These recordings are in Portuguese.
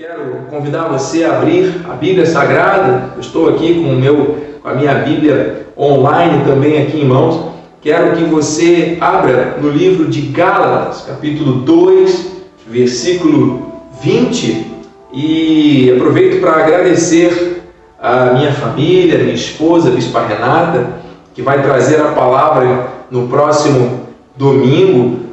Quero convidar você a abrir a Bíblia Sagrada. Eu estou aqui com, meu, com a minha Bíblia online também aqui em mãos. Quero que você abra no livro de Gálatas, capítulo 2, versículo 20. E aproveito para agradecer a minha família, minha esposa, a Bispa Renata, que vai trazer a palavra no próximo domingo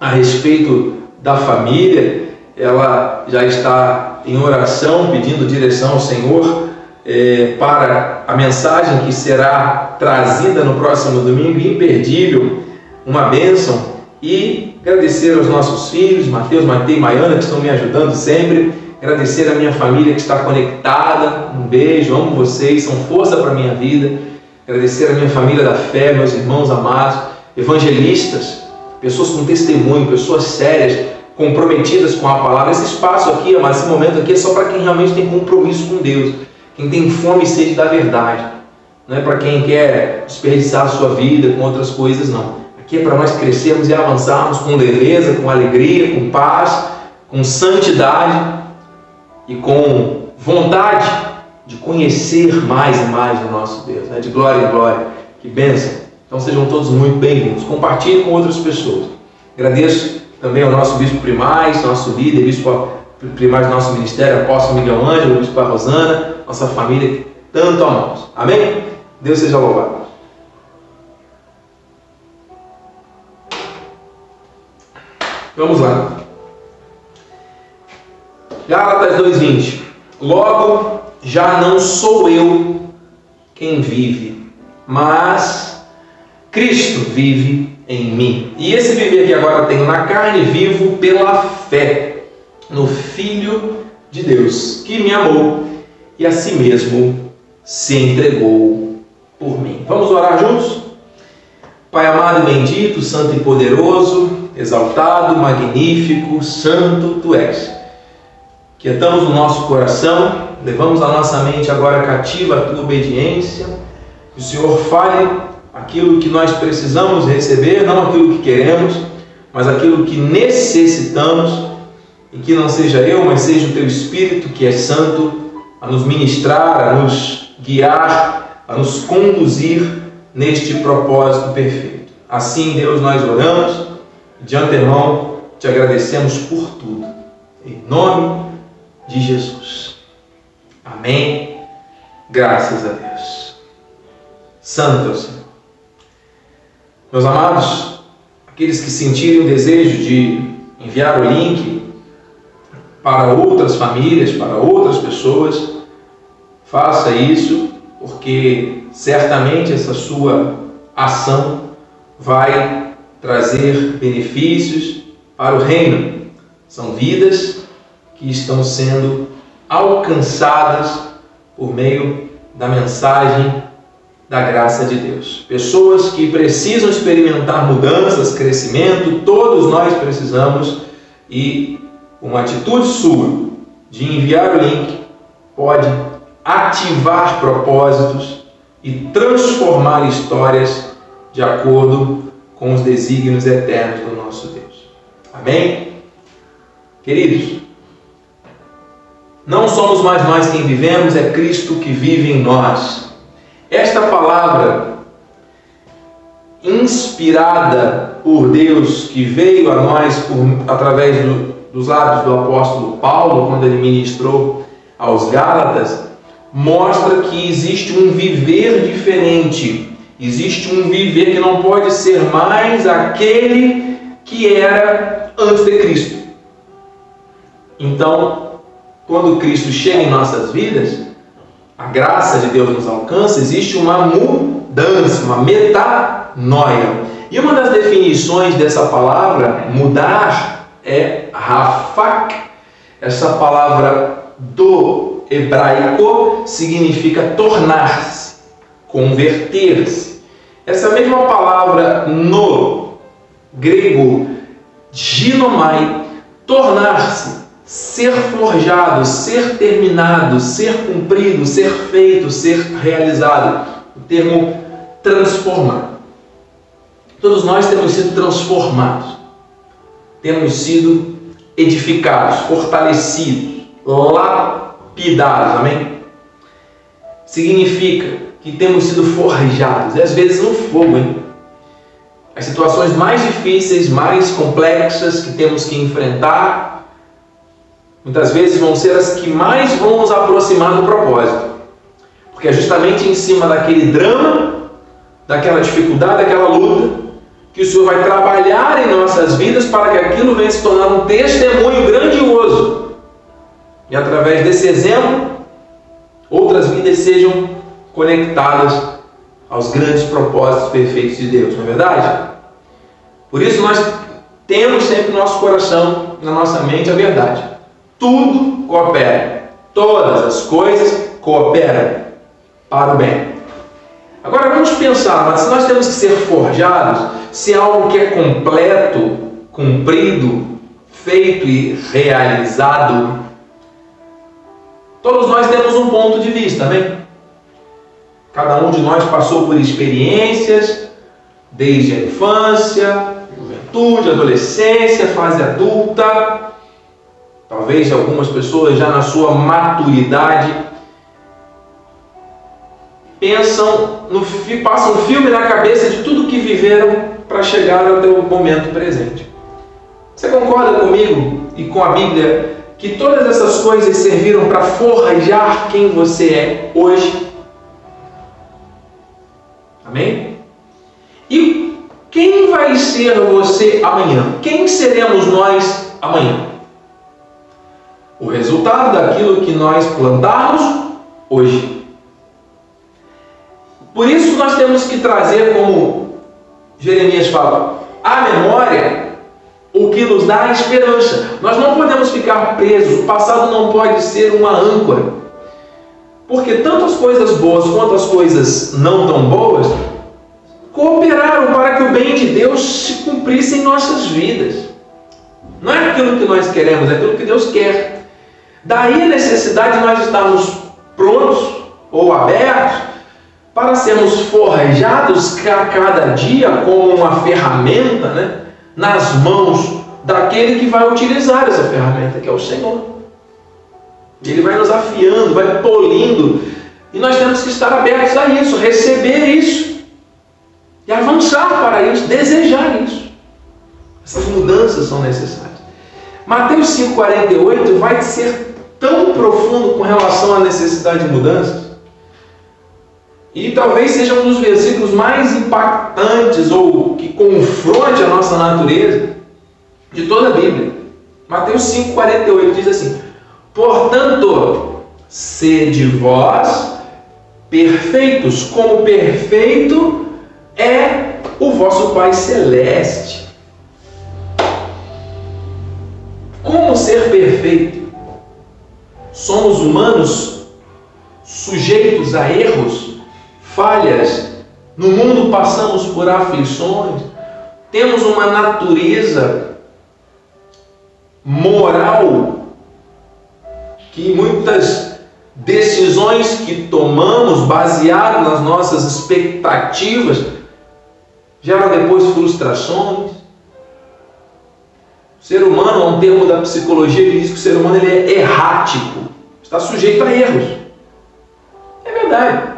a respeito da família ela já está em oração pedindo direção ao Senhor é, para a mensagem que será trazida no próximo domingo, imperdível, uma bênção. E agradecer aos nossos filhos, Mateus, Matei e Maiana, que estão me ajudando sempre. Agradecer a minha família que está conectada. Um beijo, amo vocês, são força para a minha vida. Agradecer a minha família da fé, meus irmãos amados, evangelistas, pessoas com testemunho, pessoas sérias, comprometidas com a palavra. Esse espaço aqui, mas esse momento aqui é só para quem realmente tem compromisso com Deus, quem tem fome e sede da verdade. Não é para quem quer desperdiçar a sua vida com outras coisas, não. Aqui é para nós crescermos e avançarmos com leveza, com alegria, com paz, com santidade e com vontade de conhecer mais e mais o nosso Deus, né? de glória em glória. Que bênção! Então sejam todos muito bem-vindos. Compartilhe com outras pessoas. Agradeço também ao nosso bispo primaz, nosso líder, bispo primaz do nosso ministério, apóstolo Miguel Ângelo, bispo Rosana, nossa família que tanto amamos. Amém? Deus seja louvado. Vamos lá. Gálatas 2:20. Logo já não sou eu quem vive, mas Cristo vive em mim. E esse viver que agora tenho na carne, vivo pela fé no Filho de Deus, que me amou e a si mesmo se entregou por mim. Vamos orar juntos? Pai amado e bendito, santo e poderoso, exaltado, magnífico, santo tu és. Quietamos o nosso coração, levamos a nossa mente agora cativa à tua obediência. Que o Senhor fale aquilo que nós precisamos receber, não aquilo que queremos, mas aquilo que necessitamos, e que não seja eu, mas seja o teu Espírito, que é santo, a nos ministrar, a nos guiar, a nos conduzir neste propósito perfeito. Assim, Deus, nós oramos, de antemão te agradecemos por tudo. Em nome de Jesus. Amém. Graças a Deus. Santo é o Senhor. Meus amados, aqueles que sentirem o desejo de enviar o link para outras famílias, para outras pessoas, faça isso, porque certamente essa sua ação vai trazer benefícios para o reino. São vidas que estão sendo alcançadas por meio da mensagem da graça de Deus. Pessoas que precisam experimentar mudanças, crescimento, todos nós precisamos e uma atitude sua de enviar o link pode ativar propósitos e transformar histórias de acordo com os desígnios eternos do nosso Deus. Amém? Queridos, não somos mais nós quem vivemos, é Cristo que vive em nós. Esta palavra, inspirada por Deus, que veio a nós por, através do, dos lábios do apóstolo Paulo, quando ele ministrou aos Gálatas, mostra que existe um viver diferente. Existe um viver que não pode ser mais aquele que era antes de Cristo. Então, quando Cristo chega em nossas vidas, a graça de Deus nos alcança, existe uma mudança, uma metanoia. E uma das definições dessa palavra, mudar, é rafak. Essa palavra do hebraico significa tornar-se, converter-se. Essa mesma palavra no grego, ginomai, tornar-se, ser forjado, ser terminado, ser cumprido, ser feito, ser realizado. O termo transformar. Todos nós temos sido transformados, temos sido edificados, fortalecidos, lapidados, amém? Significa que temos sido forjados, e às vezes no fogo, hein? As situações mais difíceis, mais complexas que temos que enfrentar, muitas vezes vão ser as que mais vão nos aproximar do propósito. Porque é justamente em cima daquele drama, daquela dificuldade, daquela luta, que o Senhor vai trabalhar em nossas vidas para que aquilo venha se tornar um testemunho grandioso. E através desse exemplo, outras vidas sejam conectadas aos grandes propósitos perfeitos de Deus, não é verdade? Por isso nós temos sempre no nosso coração, na nossa mente, a verdade. Tudo coopera. Todas as coisas cooperam para o bem. Agora vamos pensar, mas se nós temos que ser forjados, se é algo que é completo, cumprido, feito e realizado, todos nós temos um ponto de vista, amém? Cada um de nós passou por experiências, desde a infância, juventude, adolescência, fase adulta, talvez algumas pessoas já na sua maturidade pensam, no, passam um filme na cabeça de tudo que viveram para chegar até o momento presente. Você concorda comigo e com a Bíblia que todas essas coisas serviram para forjar quem você é hoje? Amém? E quem vai ser você amanhã? Quem seremos nós amanhã? O resultado daquilo que nós plantarmos hoje. Por isso nós temos que trazer, como Jeremias fala, a memória o que nos dá esperança. Nós não podemos ficar presos, o passado não pode ser uma âncora. Porque tanto as coisas boas quanto as coisas não tão boas cooperaram para que o bem de Deus se cumprisse em nossas vidas. Não é aquilo que nós queremos, é aquilo que Deus quer. Daí a necessidade de nós estarmos prontos ou abertos para sermos forjados a cada dia como uma ferramenta né, nas mãos daquele que vai utilizar essa ferramenta, que é o Senhor. Ele vai nos afiando, vai polindo, e nós temos que estar abertos a isso, receber isso, e avançar para isso, desejar isso. Essas mudanças são necessárias. Mateus 5,48 vai ser tão profundo com relação à necessidade de mudanças e talvez seja um dos versículos mais impactantes ou que confronte a nossa natureza de toda a Bíblia. Mateus 5,48 diz assim: Portanto, sede vós perfeitos, como perfeito é o vosso Pai Celeste. Como ser perfeito? Somos humanos sujeitos a erros falhas, no mundo passamos por aflições, temos uma natureza moral que muitas decisões que tomamos baseado nas nossas expectativas geram depois frustrações. O ser humano, é um termo da psicologia que diz que o ser humano ele é errático, está sujeito a erros. É verdade.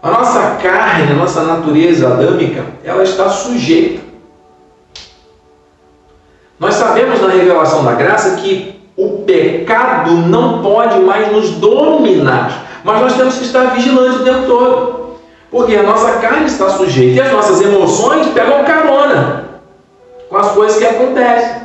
A nossa carne, a nossa natureza adâmica, ela está sujeita. Nós sabemos na revelação da graça que o pecado não pode mais nos dominar, mas nós temos que estar vigilantes o tempo todo, porque a nossa carne está sujeita e as nossas emoções pegam carona com as coisas que acontecem.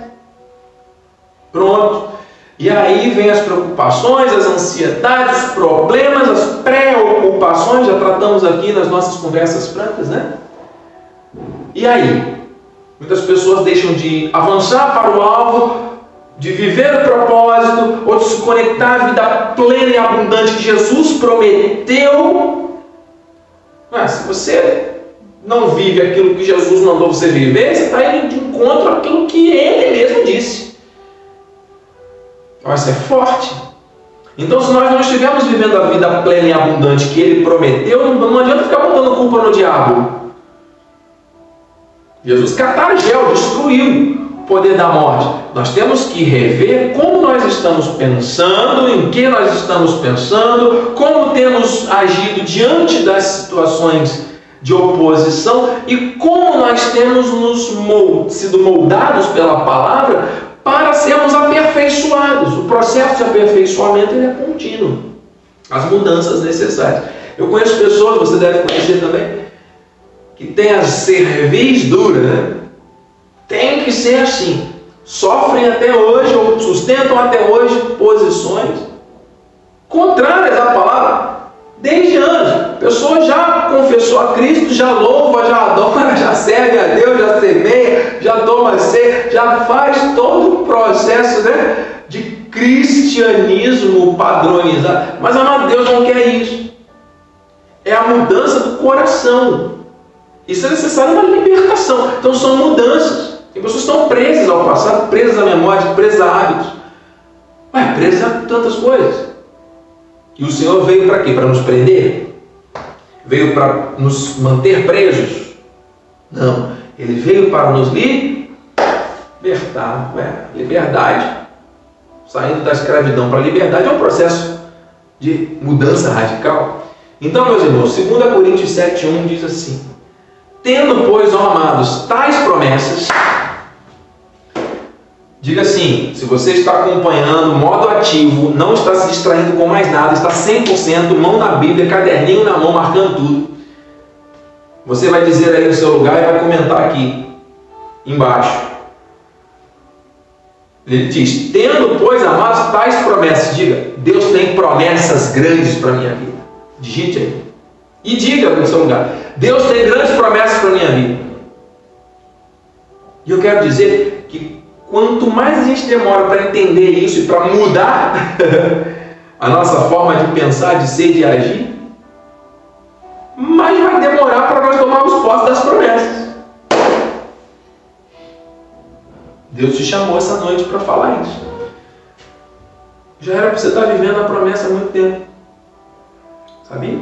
Pronto. E aí vem as preocupações, as ansiedades, os problemas, as preocupações, já tratamos aqui nas nossas conversas francas, né? E aí? Muitas pessoas deixam de avançar para o alvo, de viver o propósito, ou de se conectar à vida plena e abundante que Jesus prometeu. Mas se você não vive aquilo que Jesus mandou você viver, você está indo de encontro àquilo que ele mesmo disse. Vai ser forte. Então, se nós não estivermos vivendo a vida plena e abundante que Ele prometeu, não, adianta ficar botando culpa no diabo. Jesus catargel, destruiu poder da morte. Nós temos que rever como nós estamos pensando, em que nós estamos pensando, como temos agido diante das situações de oposição e como nós temos nos mold, sido moldados pela palavra para sermos aperfeiçoados. O processo de aperfeiçoamento é contínuo. As mudanças necessárias. Eu conheço pessoas, você deve conhecer também, que têm a cerviz dura, né? Tem que ser assim. Sofrem até hoje, ou sustentam até hoje posições contrárias à palavra desde anos. A pessoa já confessou a Cristo, já louva, já adora, já serve a Deus, já semeia, já toma ceia, já faz todo o processo né, de cristianismo padronizado. Mas amado, Deus não quer isso. É a mudança do coração. Isso é necessário uma libertação. Então são mudanças. Tem pessoas estão presas ao passado, presas à memória, presas a hábitos. Ué, presas a tantas coisas. E o Senhor veio para quê? Para nos prender? Veio para nos manter presos? Não. Ele veio para nos libertar. Ué, liberdade. Saindo da escravidão para a liberdade é um processo de mudança radical. Então, meus irmãos, 2 Coríntios 7,1 diz assim: Tendo, pois, ó amados, tais promessas, Diga assim, se você está acompanhando modo ativo, não está se distraindo com mais nada, está 100% mão na Bíblia, caderninho na mão, marcando tudo. Você vai dizer aí no seu lugar e vai comentar aqui embaixo. Ele diz: Tendo, pois, amados, tais promessas. Diga: Deus tem promessas grandes para a minha vida. Digite aí. E diga no seu lugar: Deus tem grandes promessas para a minha vida. E eu quero dizer Quanto mais a gente demora para entender isso e para mudar a nossa forma de pensar, de ser, de agir, mais vai demorar para nós tomarmos posse das promessas. Deus te chamou essa noite para falar isso. Já era para você estar vivendo a promessa há muito tempo. Sabia?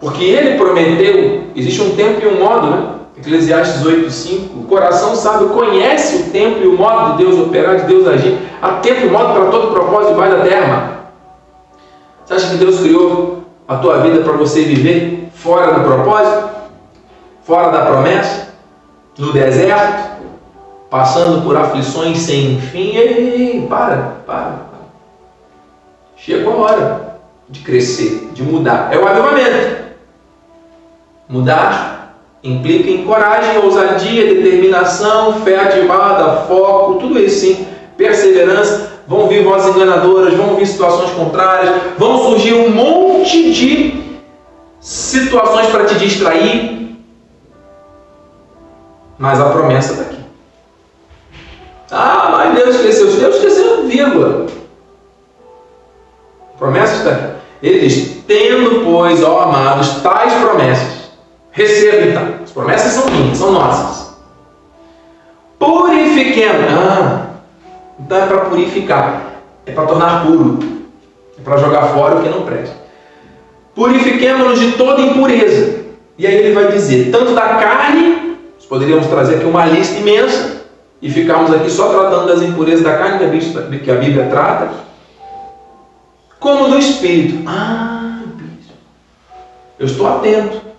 Porque ele prometeu, existe um tempo e um modo, né? Eclesiastes 8,5, o coração sábio conhece o tempo e o modo de Deus operar, de Deus agir. Há tempo e modo para todo propósito debaixo da terra. Você acha que Deus criou a tua vida para você viver fora do propósito? Fora da promessa? No deserto? Passando por aflições sem fim? Ei, ei, para, para, para. Chegou a hora de crescer, de mudar. É o avivamento. Mudar Implica em coragem, ousadia, determinação, fé ativada, foco, tudo isso sim, perseverança. Vão vir vozes enganadoras, vão vir situações contrárias, vão surgir um monte de situações para te distrair. Mas a promessa está aqui. Ah, mas Deus esqueceu. Deus esqueceu, vírgula. A promessa está aqui. Ele diz: Tendo, pois, ó amados, tais promessas Receba então. As promessas são minhas, são nossas. Purifiquemos. Ah, então é para purificar. É para tornar puro. É para jogar fora o que não presta. Purifiquemos-nos de toda impureza. E aí ele vai dizer, tanto da carne, nós poderíamos trazer aqui uma lista imensa, e ficarmos aqui só tratando das impurezas da carne que a Bíblia trata, como do espírito. Ah, eu estou atento.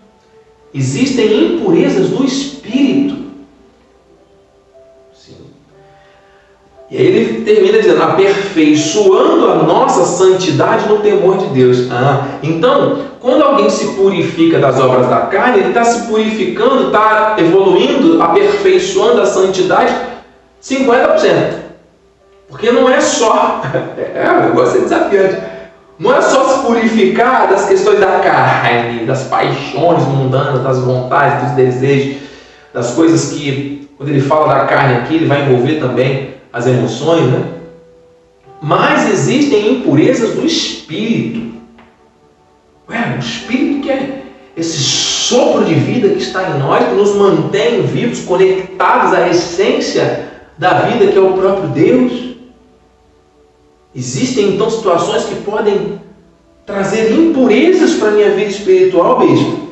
Existem impurezas no espírito. Sim. E aí ele termina dizendo: aperfeiçoando a nossa santidade no temor de Deus. Ah, então, quando alguém se purifica das obras da carne, ele está se purificando, está evoluindo, aperfeiçoando a santidade 50%. Porque não é só. É um negócio desafiante não é só se purificar das questões da carne, das paixões mundanas, das vontades, dos desejos, das coisas que, quando ele fala da carne aqui, ele vai envolver também as emoções, né? Mas existem impurezas do espírito. Ué, o espírito que é esse sopro de vida que está em nós, que nos mantém vivos, conectados à essência da vida que é o próprio Deus. Existem então situações que podem trazer impurezas para a minha vida espiritual, mesmo.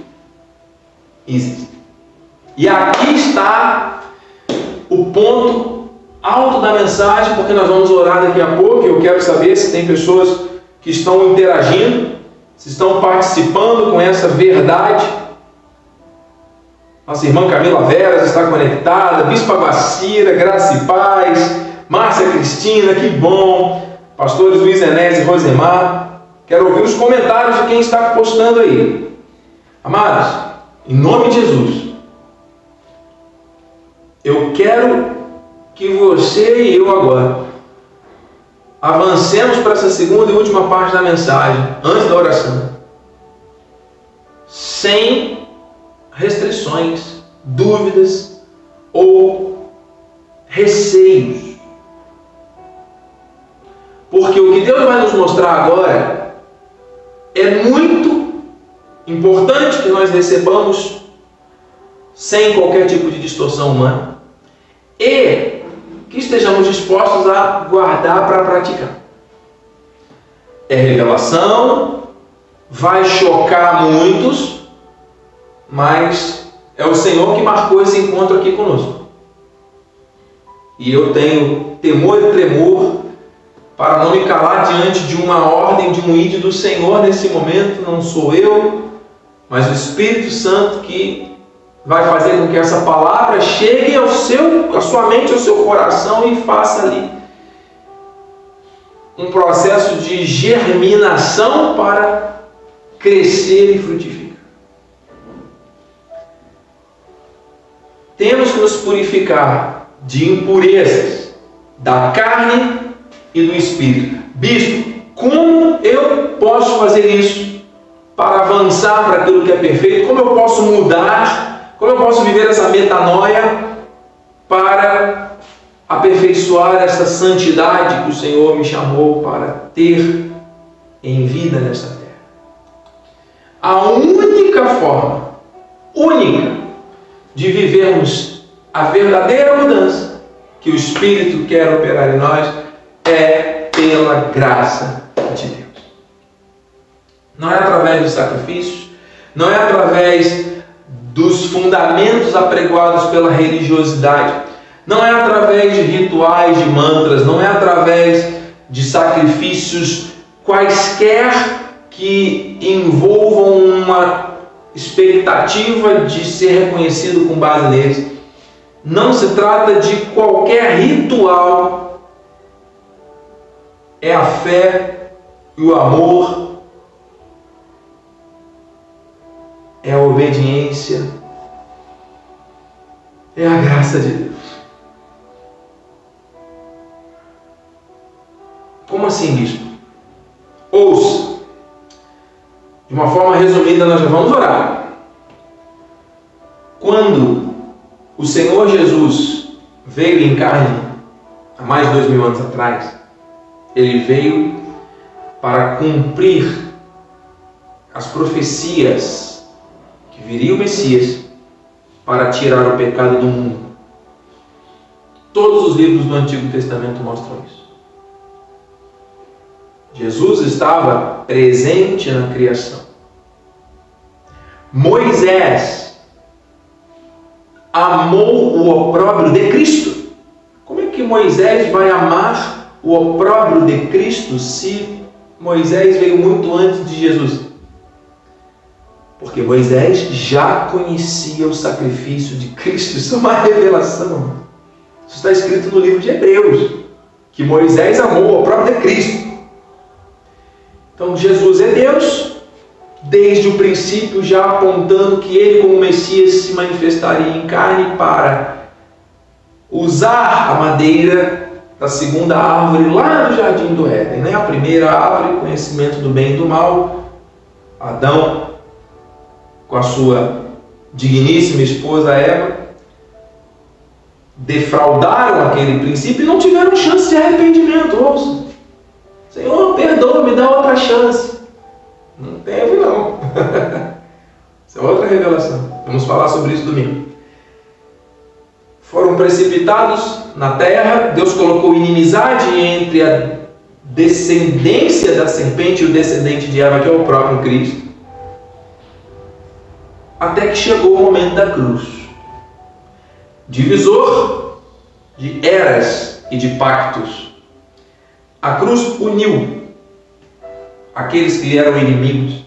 Existem. E aqui está o ponto alto da mensagem, porque nós vamos orar daqui a pouco. Eu quero saber se tem pessoas que estão interagindo, se estão participando com essa verdade. Nossa irmã Camila Veras está conectada, Bispa Guacira, Graça e Paz, Márcia Cristina, que bom, pastores Luiz Enés e Rosemar. Quero ouvir os comentários de quem está postando aí. Amados, em nome de Jesus, eu quero que você e eu agora avancemos para essa segunda e última parte da mensagem, antes da oração, sem restrições, dúvidas ou receios. Porque o que Deus vai nos mostrar agora é muito importante que nós recebamos sem qualquer tipo de distorção humana e que estejamos dispostos a guardar para praticar. É revelação, vai chocar muitos, mas é o Senhor que marcou esse encontro aqui conosco. E eu tenho temor e tremor para não me calar diante de uma ordem, de um ídolo do Senhor nesse momento, não sou eu, mas o Espírito Santo que vai fazer com que essa palavra chegue ao seu, à sua mente, ao seu coração e faça ali um processo de germinação para crescer e frutificar. Temos que nos purificar de impurezas da carne e do espírito. Bispo, como eu posso fazer isso para avançar para aquilo que é perfeito? Como eu posso mudar? Como eu posso viver essa metanoia para aperfeiçoar essa santidade que o Senhor me chamou para ter em vida nesta terra? A única forma, única, de vivermos a verdadeira mudança que o Espírito quer operar em nós pela graça de Deus. Não é através dos sacrifícios, não é através dos fundamentos apregoados pela religiosidade, não é através de rituais, de mantras, não é através de sacrifícios quaisquer que envolvam uma expectativa de ser reconhecido com base neles. Não se trata de qualquer ritual é a fé e o amor, é a obediência, é a graça de Deus. Como assim, bispo? Ouça. De uma forma resumida, nós já vamos orar. Quando o Senhor Jesus veio em carne, há mais de dois mil anos atrás, ele veio para cumprir as profecias que viria o Messias para tirar o pecado do mundo. Todos os livros do Antigo Testamento mostram isso. Jesus estava presente na criação. Moisés amou o opróbrio de Cristo. Como é que Moisés vai amar o opróbrio de Cristo se Moisés veio muito antes de Jesus? Porque Moisés já conhecia o sacrifício de Cristo, isso é uma revelação. Isso está escrito no livro de Hebreus, que Moisés amou o opróbrio de Cristo. Então Jesus é Deus, desde o princípio já apontando que ele como Messias se manifestaria em carne para usar a madeira da segunda árvore lá no jardim do Éden. Né? A primeira árvore, conhecimento do bem e do mal. Adão, com a sua digníssima esposa Eva, defraudaram aquele princípio e não tiveram chance de arrependimento. Ouça, Senhor, perdoa, me dá outra chance. Não teve, não. Isso é outra revelação. Vamos falar sobre isso domingo foram precipitados na terra, Deus colocou inimizade entre a descendência da serpente e o descendente de Eva, que é o próprio Cristo, até que chegou o momento da cruz. Divisor de eras e de pactos. A cruz uniu aqueles que eram inimigos,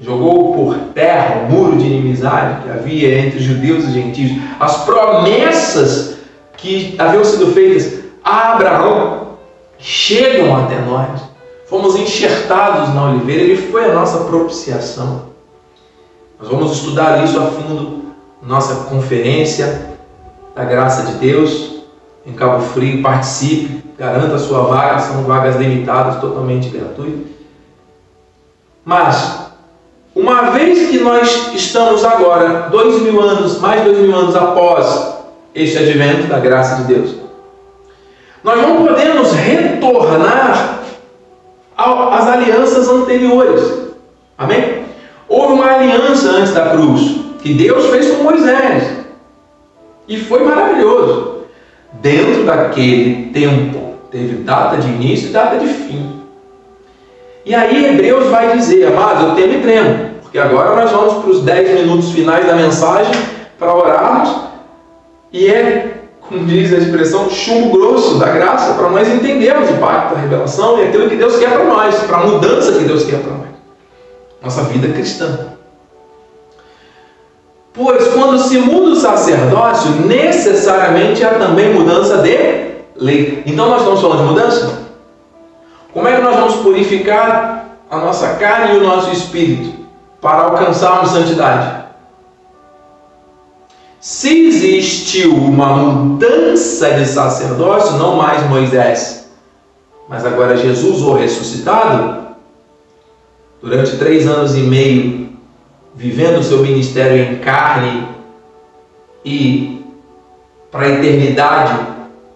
jogou por terra o muro de inimizade que havia entre judeus e gentios, as promessas que haviam sido feitas a Abraão chegam até nós. Fomos enxertados na oliveira, ele foi a nossa propiciação. Nós vamos estudar isso a fundo nossa conferência da graça de Deus em Cabo Frio. Participe, garanta a sua vaga, são vagas limitadas, totalmente gratuitas. Mas, uma vez que nós estamos agora, dois mil anos, mais dois mil anos após este advento da graça de Deus, nós não podemos retornar às alianças anteriores. Amém? Houve uma aliança antes da cruz que Deus fez com Moisés. E foi maravilhoso. Dentro daquele tempo, teve data de início e data de fim. E aí Hebreus vai dizer, amados, eu temo e tremo, porque agora nós vamos para os 10 minutos finais da mensagem para orarmos, e é, como diz a expressão, chumbo grosso da graça, para nós entendermos o pacto da revelação e aquilo que Deus quer para nós, para a mudança que Deus quer para nós. Nossa vida cristã. Pois quando se muda o sacerdócio, necessariamente há também mudança de lei. Então nós estamos falando de mudança? Como é que nós vamos purificar a nossa carne e o nosso espírito para alcançarmos santidade? Se existiu uma mudança de sacerdócio, não mais Moisés, mas agora Jesus, o ressuscitado, durante três anos e meio vivendo o seu ministério em carne e para a eternidade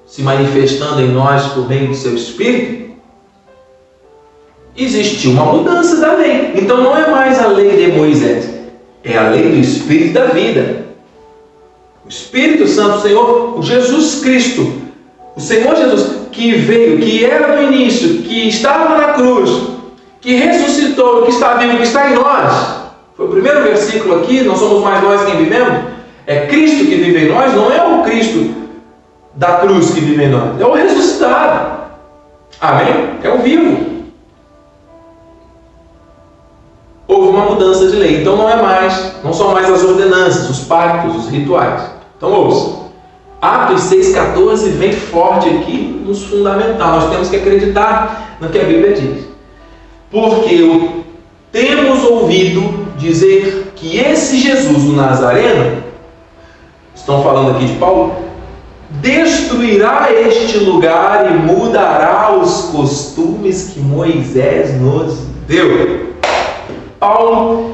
se manifestando em nós por meio do seu Espírito, existiu uma mudança da lei. Então não é mais a lei de Moisés, é a lei do Espírito da vida. O Espírito Santo, o Senhor, o Jesus Cristo, o Senhor Jesus, que veio, que era no início, que estava na cruz, que ressuscitou, que está vivo, que está em nós foi o primeiro versículo aqui, não somos mais nós quem vivemos. É Cristo que vive em nós, não é o Cristo da cruz que vive em nós, é o ressuscitado. Amém? É o vivo. Houve uma mudança de lei, então não é mais, não são mais as ordenanças, os pactos, os rituais. Então ouça. Atos 6,14 vem forte aqui nos fundamentar. Nós temos que acreditar no que a Bíblia diz. Porque temos ouvido dizer que esse Jesus, o Nazareno, estão falando aqui de Paulo, destruirá este lugar e mudará os costumes que Moisés nos deu. Paulo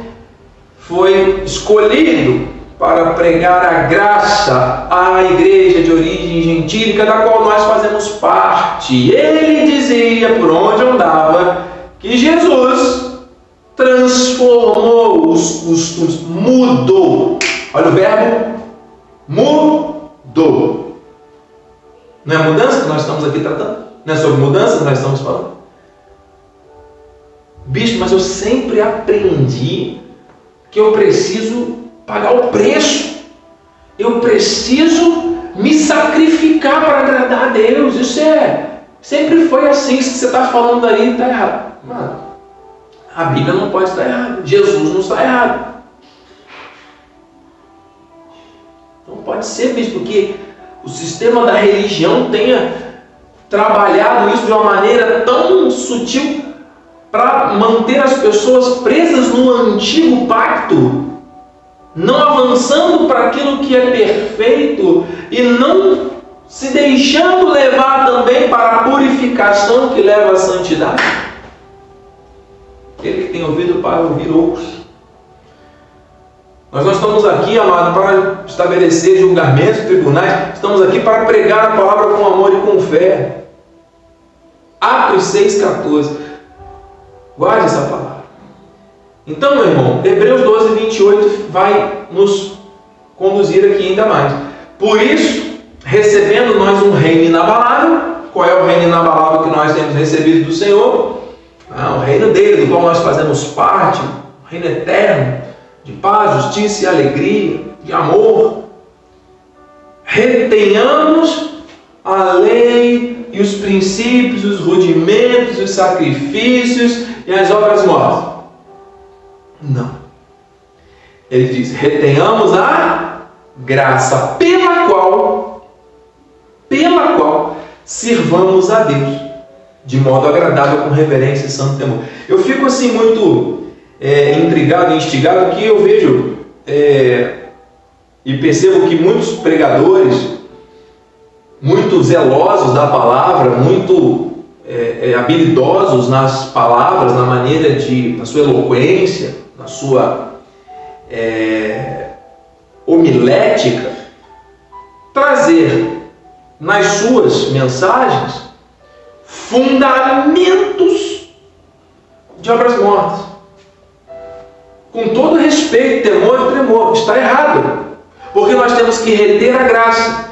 foi escolhido para pregar a graça à igreja de origem gentílica, da qual nós fazemos parte. Ele dizia por onde andava que Jesus transformou os costumes, mudou. Olha o verbo mudou. Não é mudança que nós estamos aqui tratando? Não é sobre mudança que nós estamos falando? Bicho, mas eu sempre aprendi que eu preciso pagar o preço. Eu preciso me sacrificar para agradar a Deus. Isso é. Sempre foi assim. Se você está falando aí, está errado. Mano, a Bíblia não pode estar errada. Jesus não está errado. Não pode ser, bispo, porque o sistema da religião tenha trabalhado isso de uma maneira tão sutil para manter as pessoas presas no antigo pacto, não avançando para aquilo que é perfeito e não se deixando levar também para a purificação que leva à santidade. Aquele que tem ouvido para ouvir outros. Nós não estamos aqui, amado, para estabelecer julgamentos, tribunais. Estamos aqui para pregar a palavra com amor e com fé. Atos 6,14. Guarde essa palavra. Então, meu irmão, Hebreus 12, 28 vai nos conduzir aqui ainda mais. Por isso, recebendo nós um reino inabalável, qual é o reino inabalável que nós temos recebido do Senhor? Ah, o reino dele, do qual nós fazemos parte, o reino eterno, de paz, justiça e alegria, de amor. Retenhamos a lei e os princípios, os rudimentos, os sacrifícios e as obras mortas. Não. Ele diz: retenhamos a graça pela qual, pela qual sirvamos a Deus de modo agradável, com reverência e santo temor. Eu fico assim muito é, intrigado instigado que eu vejo é, e percebo que muitos pregadores, muito zelosos da palavra, muito é, é, habilidosos nas palavras, na maneira de, na sua eloquência, na sua é, homilética, trazer nas suas mensagens fundamentos de obras mortas. Com todo respeito, temor e tremor, está errado. Porque nós temos que reter a graça,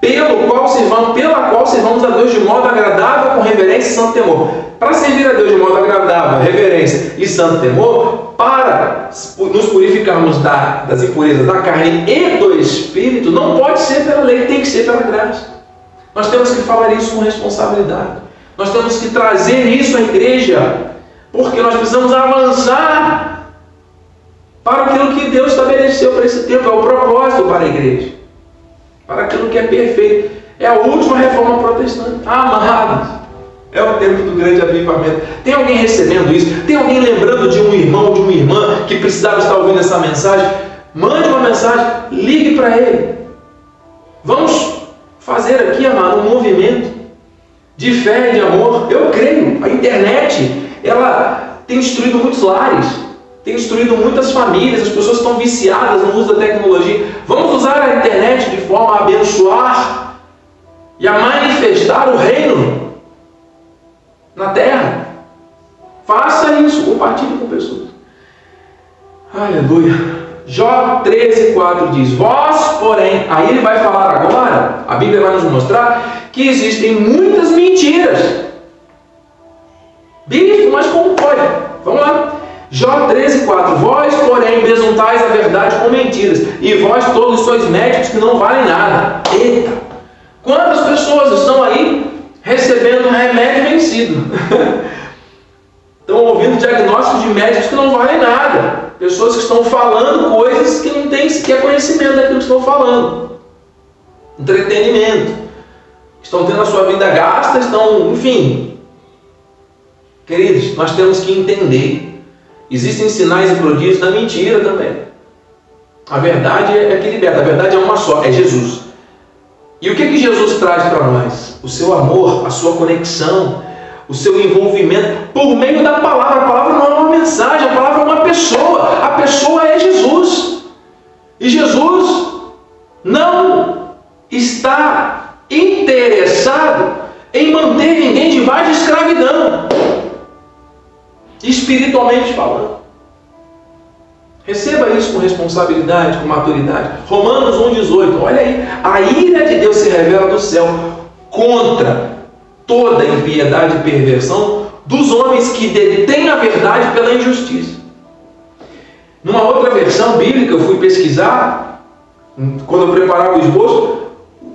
pelo qual servamos, pela qual servamos a Deus de modo agradável, com reverência e santo temor. Para servir a Deus de modo agradável, reverência e santo temor, para nos purificarmos da, das impurezas da carne e do espírito, não pode ser pela lei, tem que ser pela graça. Nós temos que falar isso com responsabilidade. Nós temos que trazer isso à igreja, porque nós precisamos avançar para aquilo que Deus estabeleceu para esse tempo, é o propósito para a igreja, para aquilo que é perfeito. É a última reforma protestante. Amados, é o tempo do grande avivamento. Tem alguém recebendo isso? Tem alguém lembrando de um irmão, de uma irmã que precisava estar ouvindo essa mensagem? Mande uma mensagem, ligue para ele. Vamos fazer aqui, amado, um movimento de fé e de amor. Eu creio. A internet, ela tem destruído muitos lares tem destruído muitas famílias, as pessoas estão viciadas no uso da tecnologia. Vamos usar a internet de forma a abençoar e a manifestar o reino na terra. Faça isso, compartilhe com pessoas. Aleluia. Jó 13, 4 diz: Vós, porém, aí ele vai falar agora, a Bíblia vai nos mostrar que existem muitas mentiras. Bispo, mas como pode? Vamos lá. Jó 13, 4. Vós, porém, besuntais a verdade com mentiras, e vós todos sois médicos que não valem nada. Eita! Quantas pessoas estão aí recebendo remédio vencido? estão ouvindo diagnósticos de médicos que não valem nada. Pessoas que estão falando coisas que não têm sequer conhecimento daquilo que estão falando. Entretenimento. Estão tendo a sua vida gasta, estão, enfim. Queridos, nós temos que entender Existem sinais e prodígios da mentira também. A verdade é que liberta, a verdade é uma só, é Jesus. E o que, que Jesus traz para nós? O seu amor, a sua conexão, o seu envolvimento por meio da palavra. A palavra não é uma mensagem, a palavra é uma pessoa. A pessoa é Jesus. E Jesus não está interessado em manter ninguém debaixo de escravidão espiritualmente falando. Receba isso com responsabilidade, com maturidade. Romanos 1,18. Olha aí, a ira de Deus se revela do céu contra toda impiedade e perversão dos homens que detêm a verdade pela injustiça. Numa outra versão bíblica, eu fui pesquisar, quando eu preparava o esboço,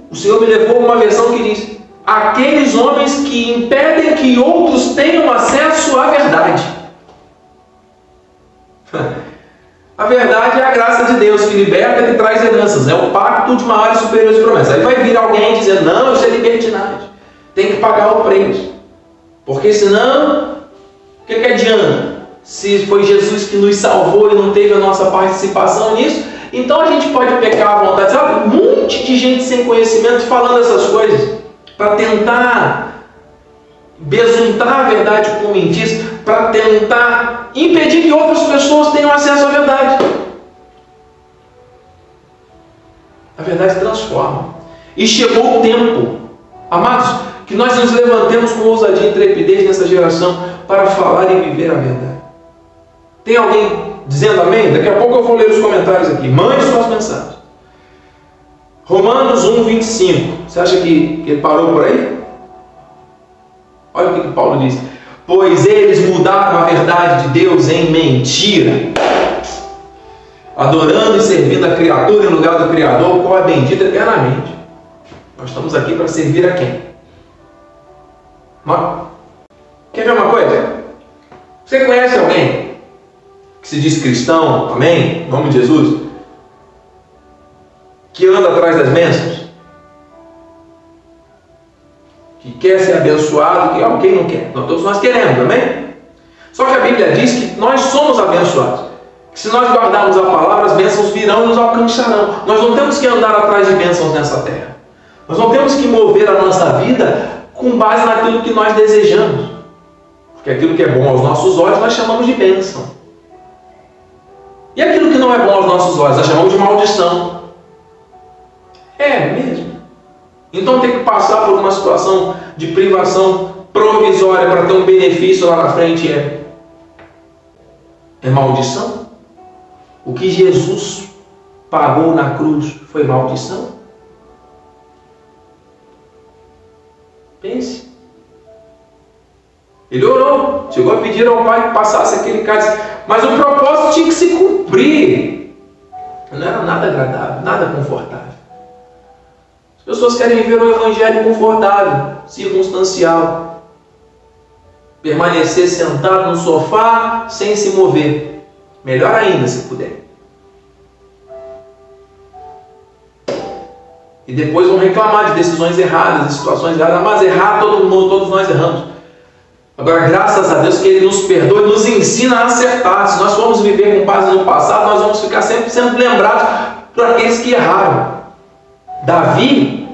o Senhor me levou a uma versão que diz: aqueles homens que impedem que outros tenham acesso à verdade. A verdade é a graça de Deus que liberta e traz heranças. É o pacto de maiores superiores promessas. Aí vai vir alguém dizendo: não, isso é libertinagem. Tem que pagar o preço. Porque senão, o que, que adianta? Se foi Jesus que nos salvou e não teve a nossa participação nisso, então a gente pode pecar à vontade. Sabe, um monte de gente sem conhecimento falando essas coisas para tentar besuntar a verdade com mentiras, para tentar impedir que outras pessoas tenham acesso à verdade. A verdade transforma. E chegou o tempo, amados, que nós nos levantemos com ousadia e intrepidez nessa geração para falar e viver a verdade. Tem alguém dizendo amém? Daqui a pouco eu vou ler os comentários aqui. Mande suas mensagens. Romanos 1, 25. Você acha que, ele parou por aí? Olha o que Paulo diz. Pois eles mudaram a verdade de Deus em mentira, adorando e servindo a criatura em lugar do Criador, qual é bendito eternamente. Nós estamos aqui para servir a quem? Quer ver uma coisa? Você conhece alguém que se diz cristão, amém? Em nome de Jesus? Que anda atrás das bênçãos? Que quer ser abençoado, que quem não quer? Nós todos nós queremos, amém? Só que a Bíblia diz que nós somos abençoados. Que se nós guardarmos a palavra, as bênçãos virão e nos alcançarão. Nós não temos que andar atrás de bênçãos nessa terra. Nós não temos que mover a nossa vida com base naquilo que nós desejamos. Porque aquilo que é bom aos nossos olhos nós chamamos de bênção. E aquilo que não é bom aos nossos olhos nós chamamos de maldição. É mesmo. Então tem que passar por uma situação de privação provisória para ter um benefício lá na frente é é maldição? O que Jesus pagou na cruz foi maldição? Pense. Ele orou, chegou a pedir ao Pai que passasse aquele cálice, mas o propósito tinha que se cumprir. Não era nada agradável, nada confortável. As pessoas querem viver um evangelho confortável, circunstancial. Permanecer sentado no sofá sem se mover. Melhor ainda se puder. E depois vão reclamar de decisões erradas, de situações erradas. Mas errar todo mundo, todos nós erramos. Agora, graças a Deus que Ele nos perdoa e nos ensina a acertar. Se nós formos viver com base no passado, nós vamos ficar sempre sendo lembrados por aqueles que erraram. Davi,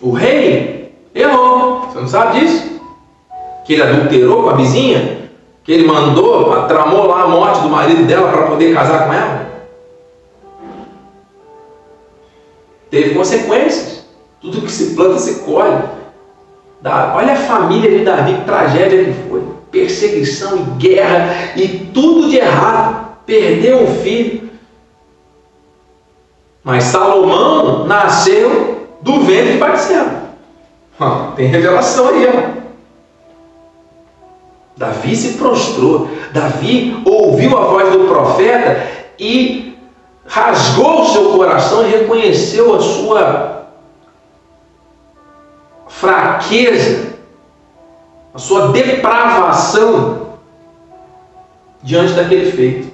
o rei, errou. Você não sabe disso? Que ele adulterou com a vizinha? Que ele mandou, tramou lá a morte do marido dela para poder casar com ela? Teve consequências. Tudo que se planta se colhe. Olha a família de Davi, que tragédia que foi. Perseguição e guerra e tudo de errado. Perdeu um filho. Mas Salomão nasceu do ventre de Batseba. Tem revelação aí, ó. Davi se prostrou. Davi ouviu a voz do profeta e rasgou o seu coração e reconheceu a sua fraqueza, a sua depravação diante daquele feito.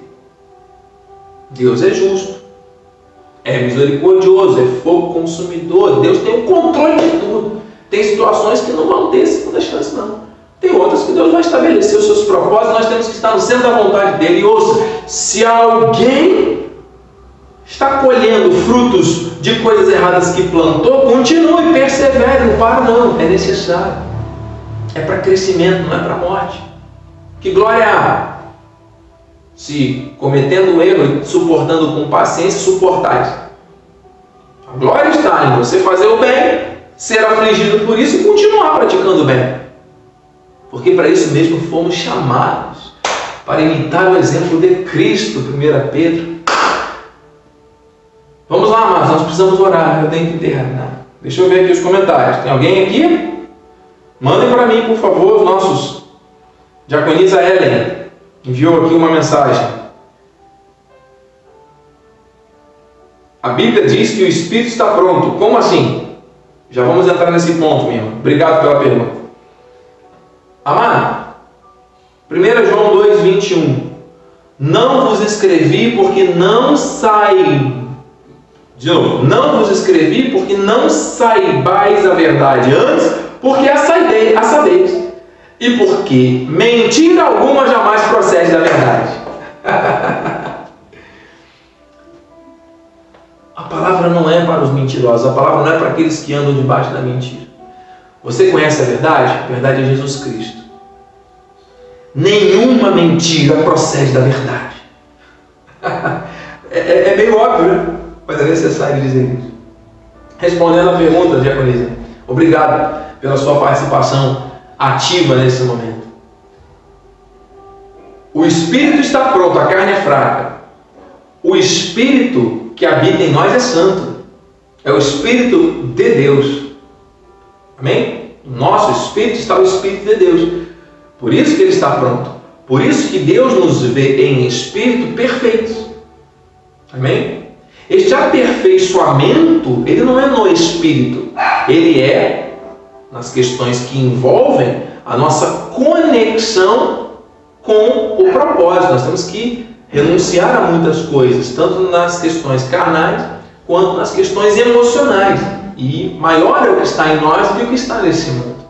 Deus é justo, é misericordioso, é fogo consumidor. Deus tem o controle de tudo. Tem situações que não vão ter segunda chance, não. Tem outras que Deus vai estabelecer os seus propósitos, nós temos que estar no centro da vontade dele. E ouça, se alguém está colhendo frutos de coisas erradas que plantou, continue, persevere, não para não, é necessário. É para crescimento, não é para morte. Que glória se cometendo um erro e suportando com paciência, suportais. A glória está em você fazer o bem, ser afligido por isso e continuar praticando o bem. Porque para isso mesmo fomos chamados para imitar o exemplo de Cristo, 1 Pedro Vamos lá, amados, nós precisamos orar. Eu tenho que terminar. Deixa eu ver aqui os comentários. Tem alguém aqui? Mandem para mim, por favor, os nossos. Diaconisa Ellen enviou aqui uma mensagem. A Bíblia diz que o Espírito está pronto. Como assim? Já vamos entrar nesse ponto, meu. Obrigado pela pergunta. Amado, 1 João 2, 21. Não vos escrevi porque não sai de novo, não vos escrevi porque não saibais a verdade antes, porque a, saibei, a sabeis. E porque mentira alguma jamais procede da verdade. a palavra não é para os mentirosos, a palavra não é para aqueles que andam debaixo da mentira. Você conhece a verdade? A verdade é Jesus Cristo. Nenhuma mentira procede da verdade. é, é, é meio óbvio, né? mas é necessário dizer isso. Respondendo à pergunta, Diaconisa, obrigado pela sua participação ativa nesse momento. O espírito está pronto, a carne é fraca. O espírito que habita em nós é santo. É o espírito de Deus. Amém? No nosso espírito está o espírito de Deus. Por isso que ele está pronto. Por isso que Deus nos vê em espírito perfeitos. Amém? Este aperfeiçoamento, ele não é no espírito. Ele é nas questões que envolvem a nossa conexão com o propósito. Nós temos que renunciar a muitas coisas, tanto nas questões carnais quanto nas questões emocionais. E maior é o que está em nós do que está nesse mundo.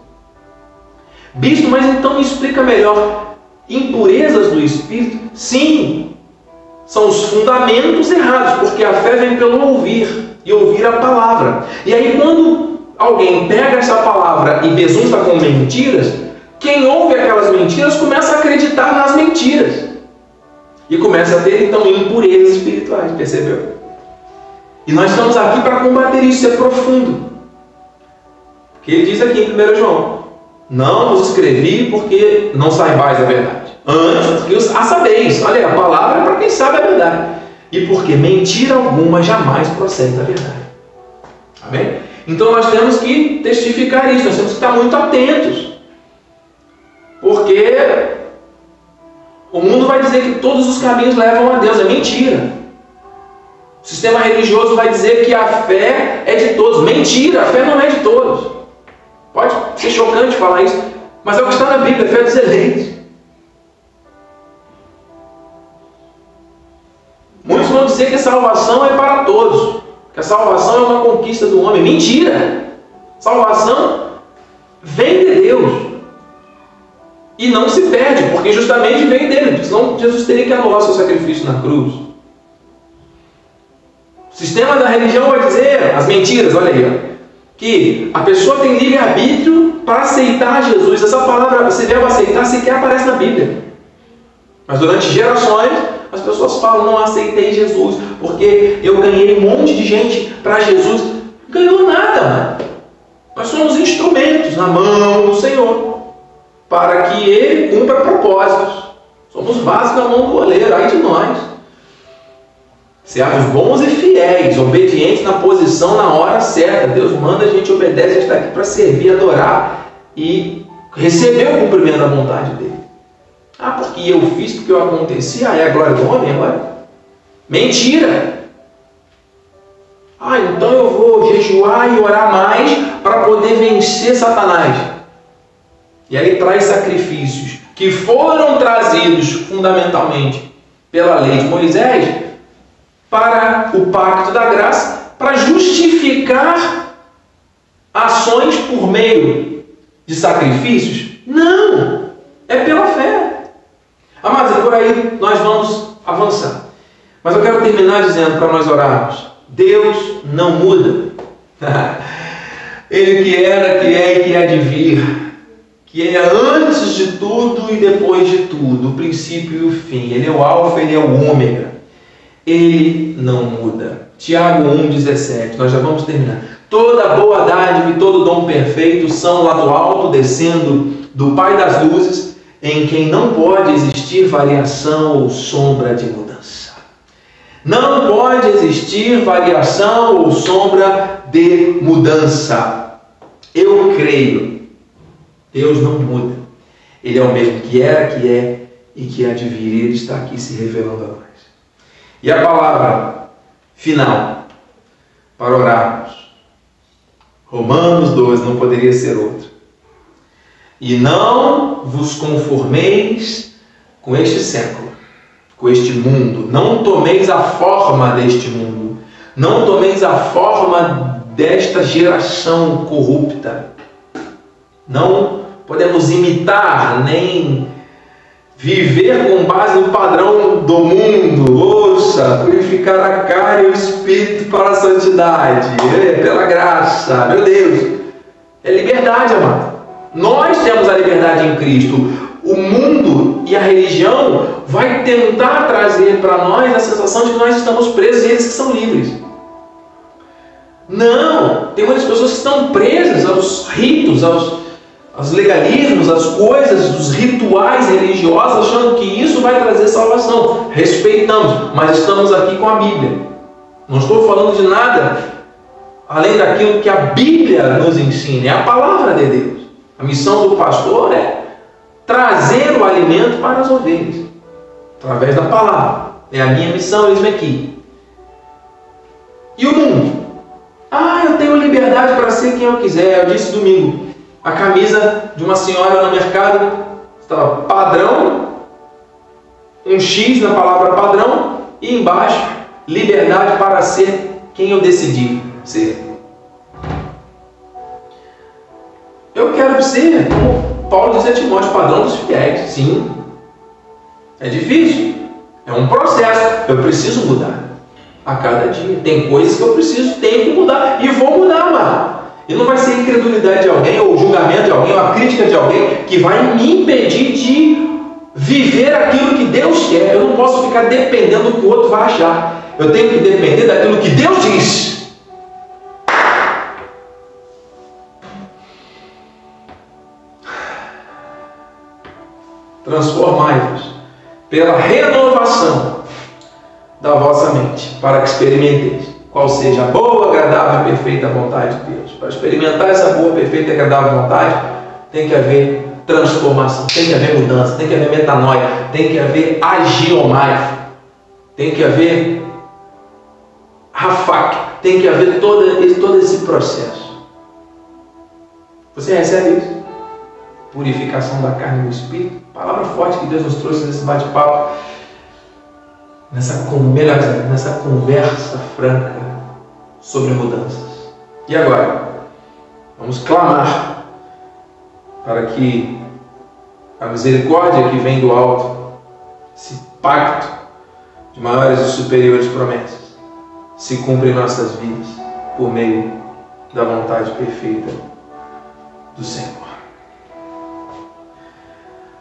Bispo, mas então me explica melhor. Impurezas do espírito? Sim, são os fundamentos errados, porque a fé vem pelo ouvir e ouvir a palavra. E aí, quando alguém pega essa palavra e besunta com mentiras, quem ouve aquelas mentiras começa a acreditar nas mentiras e começa a ter então impurezas espirituais, percebeu? E nós estamos aqui para combater isso, é profundo. Porque ele diz aqui em 1 João: Não vos escrevi porque não saibais a verdade. Antes, porque a sabeis. Olha a palavra é para quem sabe a verdade. E porque mentira alguma jamais procede da verdade. Amém? Então nós temos que testificar isso, nós temos que estar muito atentos. Porque o mundo vai dizer que todos os caminhos levam a Deus, é mentira. O sistema religioso vai dizer que a fé é de todos. Mentira, a fé não é de todos. Pode ser chocante falar isso, mas é o que está na Bíblia, a fé dos eleitos. Muitos vão dizer que a salvação é para todos, que a salvação é uma conquista do homem. Mentira! Salvação vem de Deus. E não se perde, porque justamente vem dele, senão Jesus teria que anular seu sacrifício na cruz. O sistema da religião vai dizer as mentiras, olha aí, ó, que a pessoa tem livre-arbítrio para aceitar Jesus. Essa palavra, esse verbo aceitar, sequer aparece na Bíblia. Mas durante gerações, as pessoas falam: não aceitei Jesus, porque eu ganhei um monte de gente para Jesus. Ganhou nada, mano. Nós somos instrumentos na mão do Senhor para que ele cumpra propósitos. Somos vasos na mão do oleiro, ai de nós. Servos bons e fiéis, obedientes na posição na hora certa. Deus manda, a gente obedece, a gente está aqui para servir, adorar e receber o cumprimento da vontade dele. Ah, porque eu fiz, porque eu aconteci, ah, é a glória do homem agora? Mentira! Ah, então eu vou jejuar e orar mais para poder vencer Satanás. E aí traz sacrifícios que foram trazidos fundamentalmente pela lei de Moisés para o pacto da graça, para justificar ações por meio de sacrifícios? Não! É pela fé. Amados, é por aí nós vamos avançar. Mas eu quero terminar dizendo para nós orarmos: Deus não muda. Ele que era, que é e que há de vir que é antes de tudo e depois de tudo, o princípio e o fim. Ele é o alfa, ele é o ômega. Ele não muda. Tiago 1,17, nós já vamos terminar. Toda boa dádiva e todo dom perfeito são lá do alto, descendo do Pai das luzes, em quem não pode existir variação ou sombra de mudança. Não pode existir variação ou sombra de mudança. Eu creio Deus não muda. Ele é o mesmo que era, que é e que há de vir. Ele está aqui se revelando a nós. E a palavra final para orarmos. Romanos 12 não poderia ser outra. E não vos conformeis com este século, com este mundo. Não tomeis a forma deste mundo. Não tomeis a forma desta geração corrupta. Não podemos imitar, nem viver com base no padrão do mundo. Ouça, purificar a carne e o espírito para a santidade, é, pela graça, meu Deus. É liberdade, amado. Nós temos a liberdade em Cristo. O mundo e a religião vai tentar trazer para nós a sensação de que nós estamos presos e eles que são livres. Não, tem muitas pessoas que estão presas aos ritos, aos, aos legalismos, as coisas, os rituais religiosos, achando que isso vai trazer salvação. Respeitamos, mas estamos aqui com a Bíblia. Não estou falando de nada além daquilo que a Bíblia nos ensina, é a palavra de Deus. A missão do pastor é trazer o alimento para as ovelhas, através da palavra. É a minha missão, eis aqui. E o mundo? Ah, eu tenho liberdade para ser quem eu quiser. Eu disse domingo. A camisa de uma senhora no mercado estava padrão, um X na palavra padrão, e embaixo, liberdade para ser quem eu decidi ser. Eu quero ser, como Paulo diz a Timóteo, padrão dos fiéis. Sim. É difícil. É um processo. Eu preciso mudar a cada dia. Tem coisas que eu preciso, tenho que mudar. E vou mudar, mano. E não vai ser incredulidade de alguém, ou julgamento de alguém, ou a crítica de alguém que vai me impedir de viver aquilo que Deus quer. Eu não posso ficar dependendo do que o outro vai achar. Eu tenho que depender daquilo que Deus diz. Transformai-vos pela renovação da vossa mente, para que experimenteis qual seja a boa, agradável e perfeita vontade de Deus. Para experimentar essa boa, perfeita e agradável vontade, tem que haver transformação, tem que haver mudança, tem que haver metanoia, tem que haver agiomai, tem que haver rafak, tem que haver todo todo esse processo. Você recebe isso? Purificação da carne e do espírito. Palavra forte que Deus nos trouxe nesse bate-papo, nessa, nessa conversa franca sobre mudanças. E agora? Vamos clamar para que a misericórdia que vem do alto, esse pacto de maiores e superiores promessas, se cumpra em nossas vidas por meio da vontade perfeita do Senhor.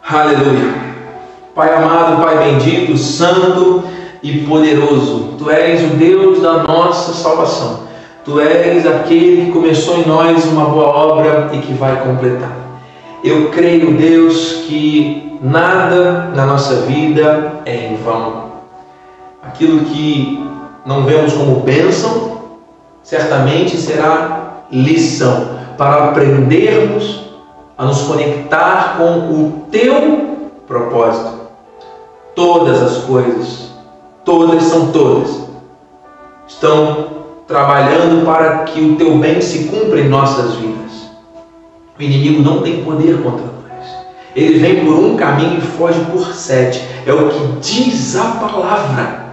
Aleluia. Pai amado, Pai bendito, santo e poderoso, Tu és o Deus da nossa salvação. Tu és aquele que começou em nós uma boa obra e que vai completar. Eu creio, Deus, que nada na nossa vida é em vão. Aquilo que não vemos como bênção, certamente será lição para aprendermos a nos conectar com o teu propósito. Todas as coisas, todas são todas, estão trabalhando para que o teu bem se cumpra em nossas vidas. O inimigo não tem poder contra nós. Ele vem por um caminho e foge por sete. É o que diz a palavra.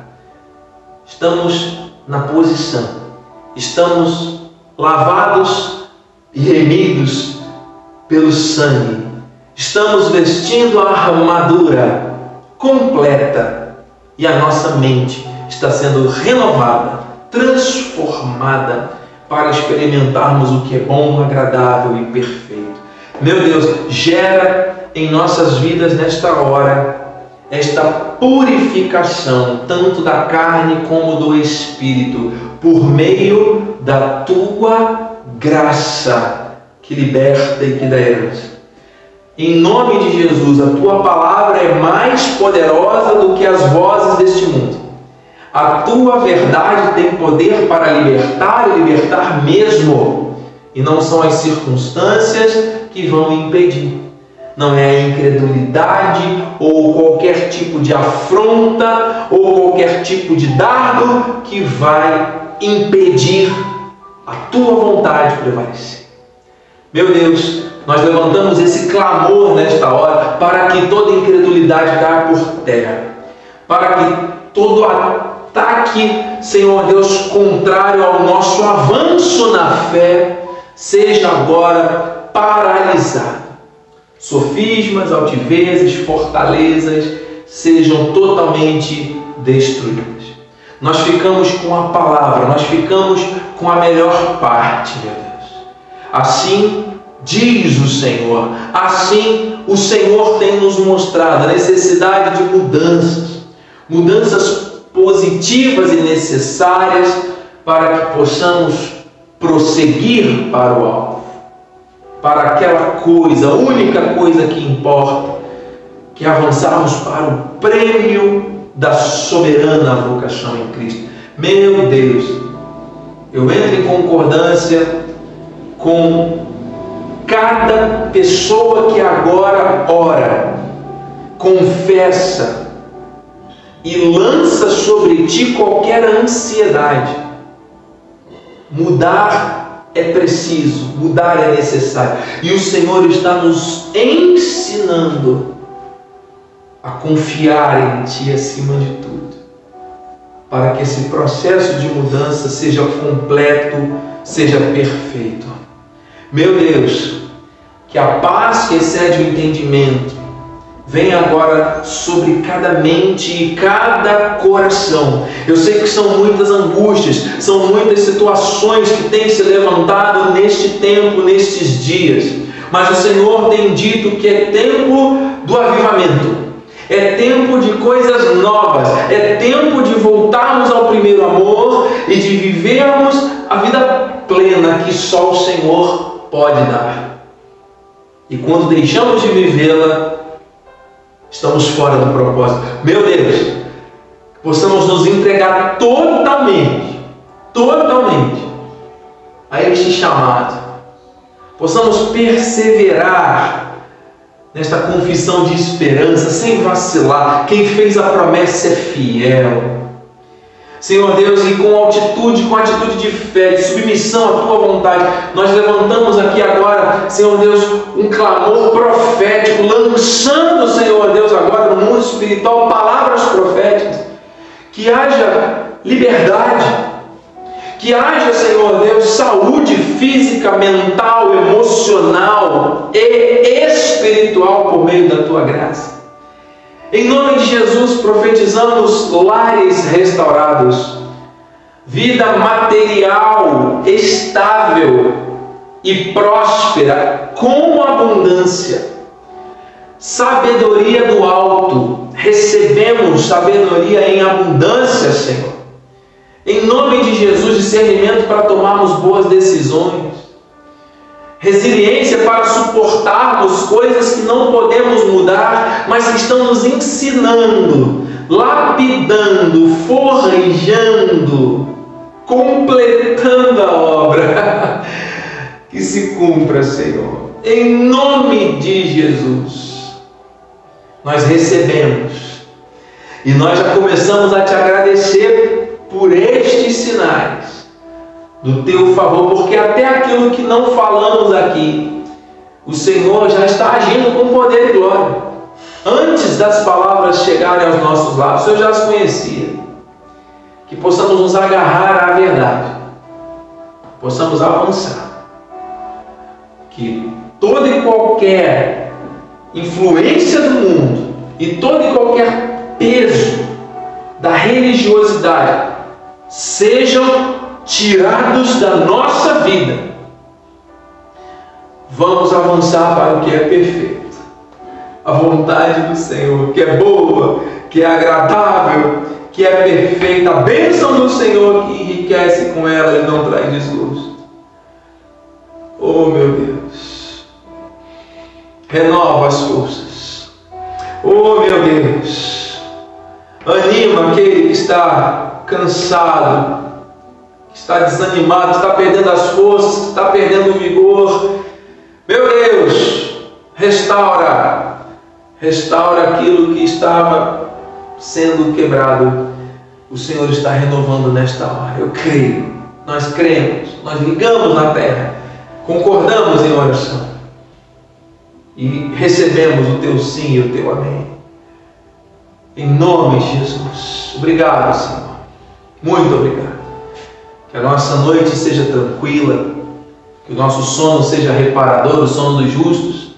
Estamos na posição, estamos lavados e remidos pelo sangue. Estamos vestindo a armadura completa e a nossa mente está sendo renovada, transformada para experimentarmos o que é bom, agradável e perfeito. Meu Deus, gera em nossas vidas nesta hora esta purificação, tanto da carne como do espírito, por meio da tua graça que liberta e que dá herança. Em nome de Jesus, a tua palavra é mais poderosa do que as vozes deste mundo. A tua verdade tem poder para libertar e libertar mesmo. E não são as circunstâncias que vão impedir. Não é a incredulidade ou qualquer tipo de afronta ou qualquer tipo de dardo que vai impedir a tua vontade prevalecer. Meu Deus, nós levantamos esse clamor nesta hora para que toda incredulidade caia por terra, para que todo ataque, Senhor Deus, contrário ao nosso avanço na fé, seja agora paralisado. Sofismas, altivezes, fortalezas sejam totalmente destruídas. Nós ficamos com a palavra, nós ficamos com a melhor parte, meu Deus. Assim diz o Senhor. Assim o Senhor tem nos mostrado a necessidade de mudanças, mudanças positivas e necessárias para que possamos prosseguir para o alvo, para aquela coisa, a única coisa que importa, que é avançarmos para o prêmio da soberana vocação em Cristo. Meu Deus, eu entro em concordância com cada pessoa que agora ora, confessa e lança sobre ti qualquer ansiedade. Mudar é preciso, mudar é necessário. E o Senhor está nos ensinando a confiar em Ti acima de tudo, para que esse processo de mudança seja completo, seja perfeito. Meu Deus, que a paz que excede o entendimento venha agora sobre cada mente e cada coração. Eu sei que são muitas angústias, são muitas situações que têm se levantado neste tempo, nestes dias. Mas o Senhor tem dito que é tempo do avivamento. É tempo de coisas novas, é tempo de voltarmos ao primeiro amor e de vivermos a vida plena que só o Senhor pode dar. E quando deixamos de vivê-la, estamos fora do propósito. Meu Deus, possamos nos entregar totalmente, totalmente a este chamado. Possamos perseverar nesta confissão de esperança, sem vacilar. Quem fez a promessa é fiel. Senhor Deus, e com altitude, com atitude de fé, de submissão à tua vontade, nós levantamos aqui agora, Senhor Deus, um clamor profético, lançando, Senhor Deus, agora no mundo espiritual palavras proféticas, que haja liberdade, que haja, Senhor Deus, saúde física, mental, emocional e espiritual por meio da tua graça. Em nome de Jesus, profetizamos lares restaurados, vida material estável e próspera, com abundância, sabedoria do alto. Recebemos sabedoria em abundância, Senhor. Em nome de Jesus, discernimento para tomarmos boas decisões resiliência para suportarmos coisas que não podemos mudar, mas que estão nos ensinando, lapidando, forjando, completando a obra. que se cumpra, Senhor. Em nome de Jesus, nós recebemos e nós já começamos a te agradecer por estes sinais do teu favor, porque até aquilo que não falamos aqui, o Senhor já está agindo com poder e glória. Antes das palavras chegarem aos nossos lábios, Senhor já as conhecia. Que possamos nos agarrar à verdade, possamos avançar. Que toda e qualquer influência do mundo e todo e qualquer peso da religiosidade sejam tirados da nossa vida, vamos avançar para o que é perfeito. A vontade do Senhor, que é boa, que é agradável, que é perfeita. A bênção do Senhor que enriquece com ela e não traz desgosto. Oh meu Deus, renova as forças. Oh meu Deus, anima aquele que está cansado, está desanimado, está perdendo as forças, está perdendo o vigor. Meu Deus, restaura, restaura aquilo que estava sendo quebrado. O Senhor está renovando nesta hora. Eu creio, nós cremos, nós ligamos na terra, concordamos em oração e recebemos o teu sim e o teu amém. Em nome de Jesus. Obrigado, Senhor. Muito obrigado. Que a nossa noite seja tranquila, que o nosso sono seja reparador, o sono dos justos,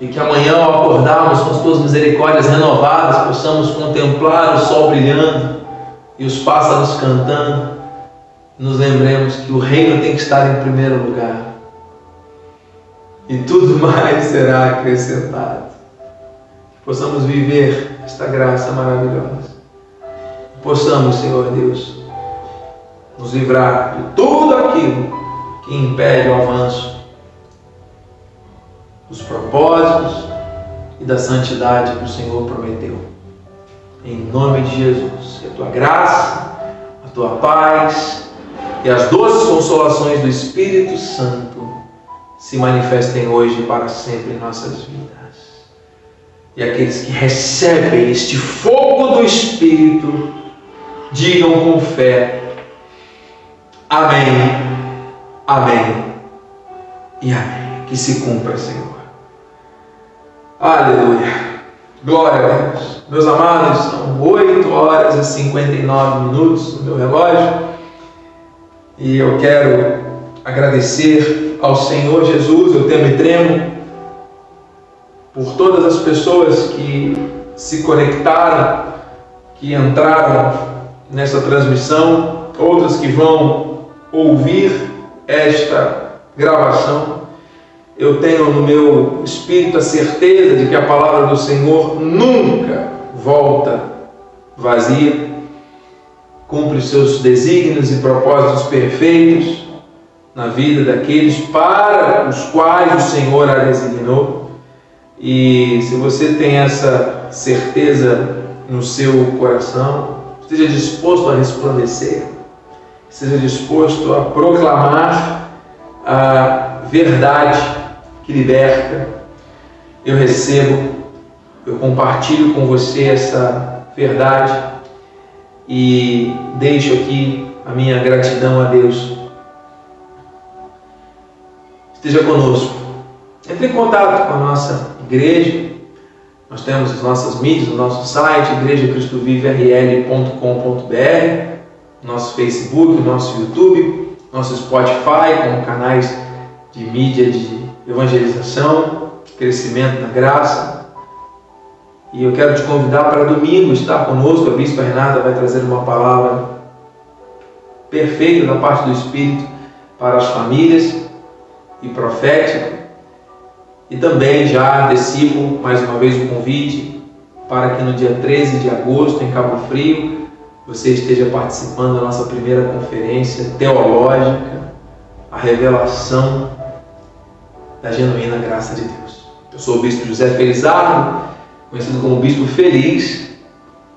e que amanhã, ao acordarmos com as tuas misericórdias renovadas, possamos contemplar o sol brilhando e os pássaros cantando, nos lembremos que o reino tem que estar em primeiro lugar, e tudo mais será acrescentado. Que possamos viver esta graça maravilhosa. Possamos, Senhor Deus, nos livrar de tudo aquilo que impede o avanço dos propósitos e da santidade que o Senhor prometeu. Em nome de Jesus, que a tua graça, a tua paz e as doces consolações do Espírito Santo se manifestem hoje e para sempre em nossas vidas. E aqueles que recebem este fogo do Espírito, digam com fé: Amém. Amém. E amém. Que se cumpra, Senhor. Aleluia. Glória a Deus. Meus amados, são 8 horas e 59 minutos no meu relógio. E eu quero agradecer ao Senhor Jesus, eu temo e tremo, por todas as pessoas que se conectaram, que entraram nessa transmissão, outras que vão ouvir esta gravação. Eu tenho no meu espírito a certeza de que a palavra do Senhor nunca volta vazia, cumpre os seus desígnios e propósitos perfeitos na vida daqueles para os quais o Senhor a designou. E se você tem essa certeza no seu coração, esteja disposto a resplandecer, esteja disposto a proclamar a verdade que liberta. Eu recebo, eu compartilho com você essa verdade e deixo aqui a minha gratidão a Deus. Esteja conosco. Entre em contato com a nossa igreja. Nós temos as nossas mídias, o nosso site, igrejacristoviverl.com.br, nosso Facebook, nosso YouTube, nosso Spotify, com canais de mídia de evangelização, crescimento na graça. E eu quero te convidar para domingo estar conosco. A Bispa Renata vai trazer uma palavra perfeita da parte do Espírito para as famílias e profética. E também já antecipo mais uma vez o convite para que no dia 13 de agosto, em Cabo Frio, você esteja participando da nossa primeira conferência teológica, a revelação da genuína graça de Deus. Eu sou o Bispo José Felizardo, conhecido como Bispo Feliz.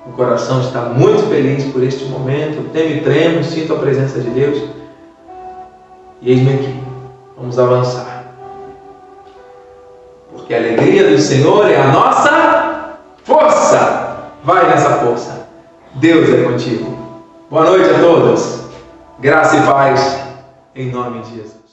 O coração está muito feliz por este momento. Temo e tremo, sinto a presença de Deus. E eis-me aqui. Vamos avançar. Porque a alegria do Senhor é a nossa força. Vai nessa força. Deus é contigo. Boa noite a todos. Graça e paz em nome de Jesus.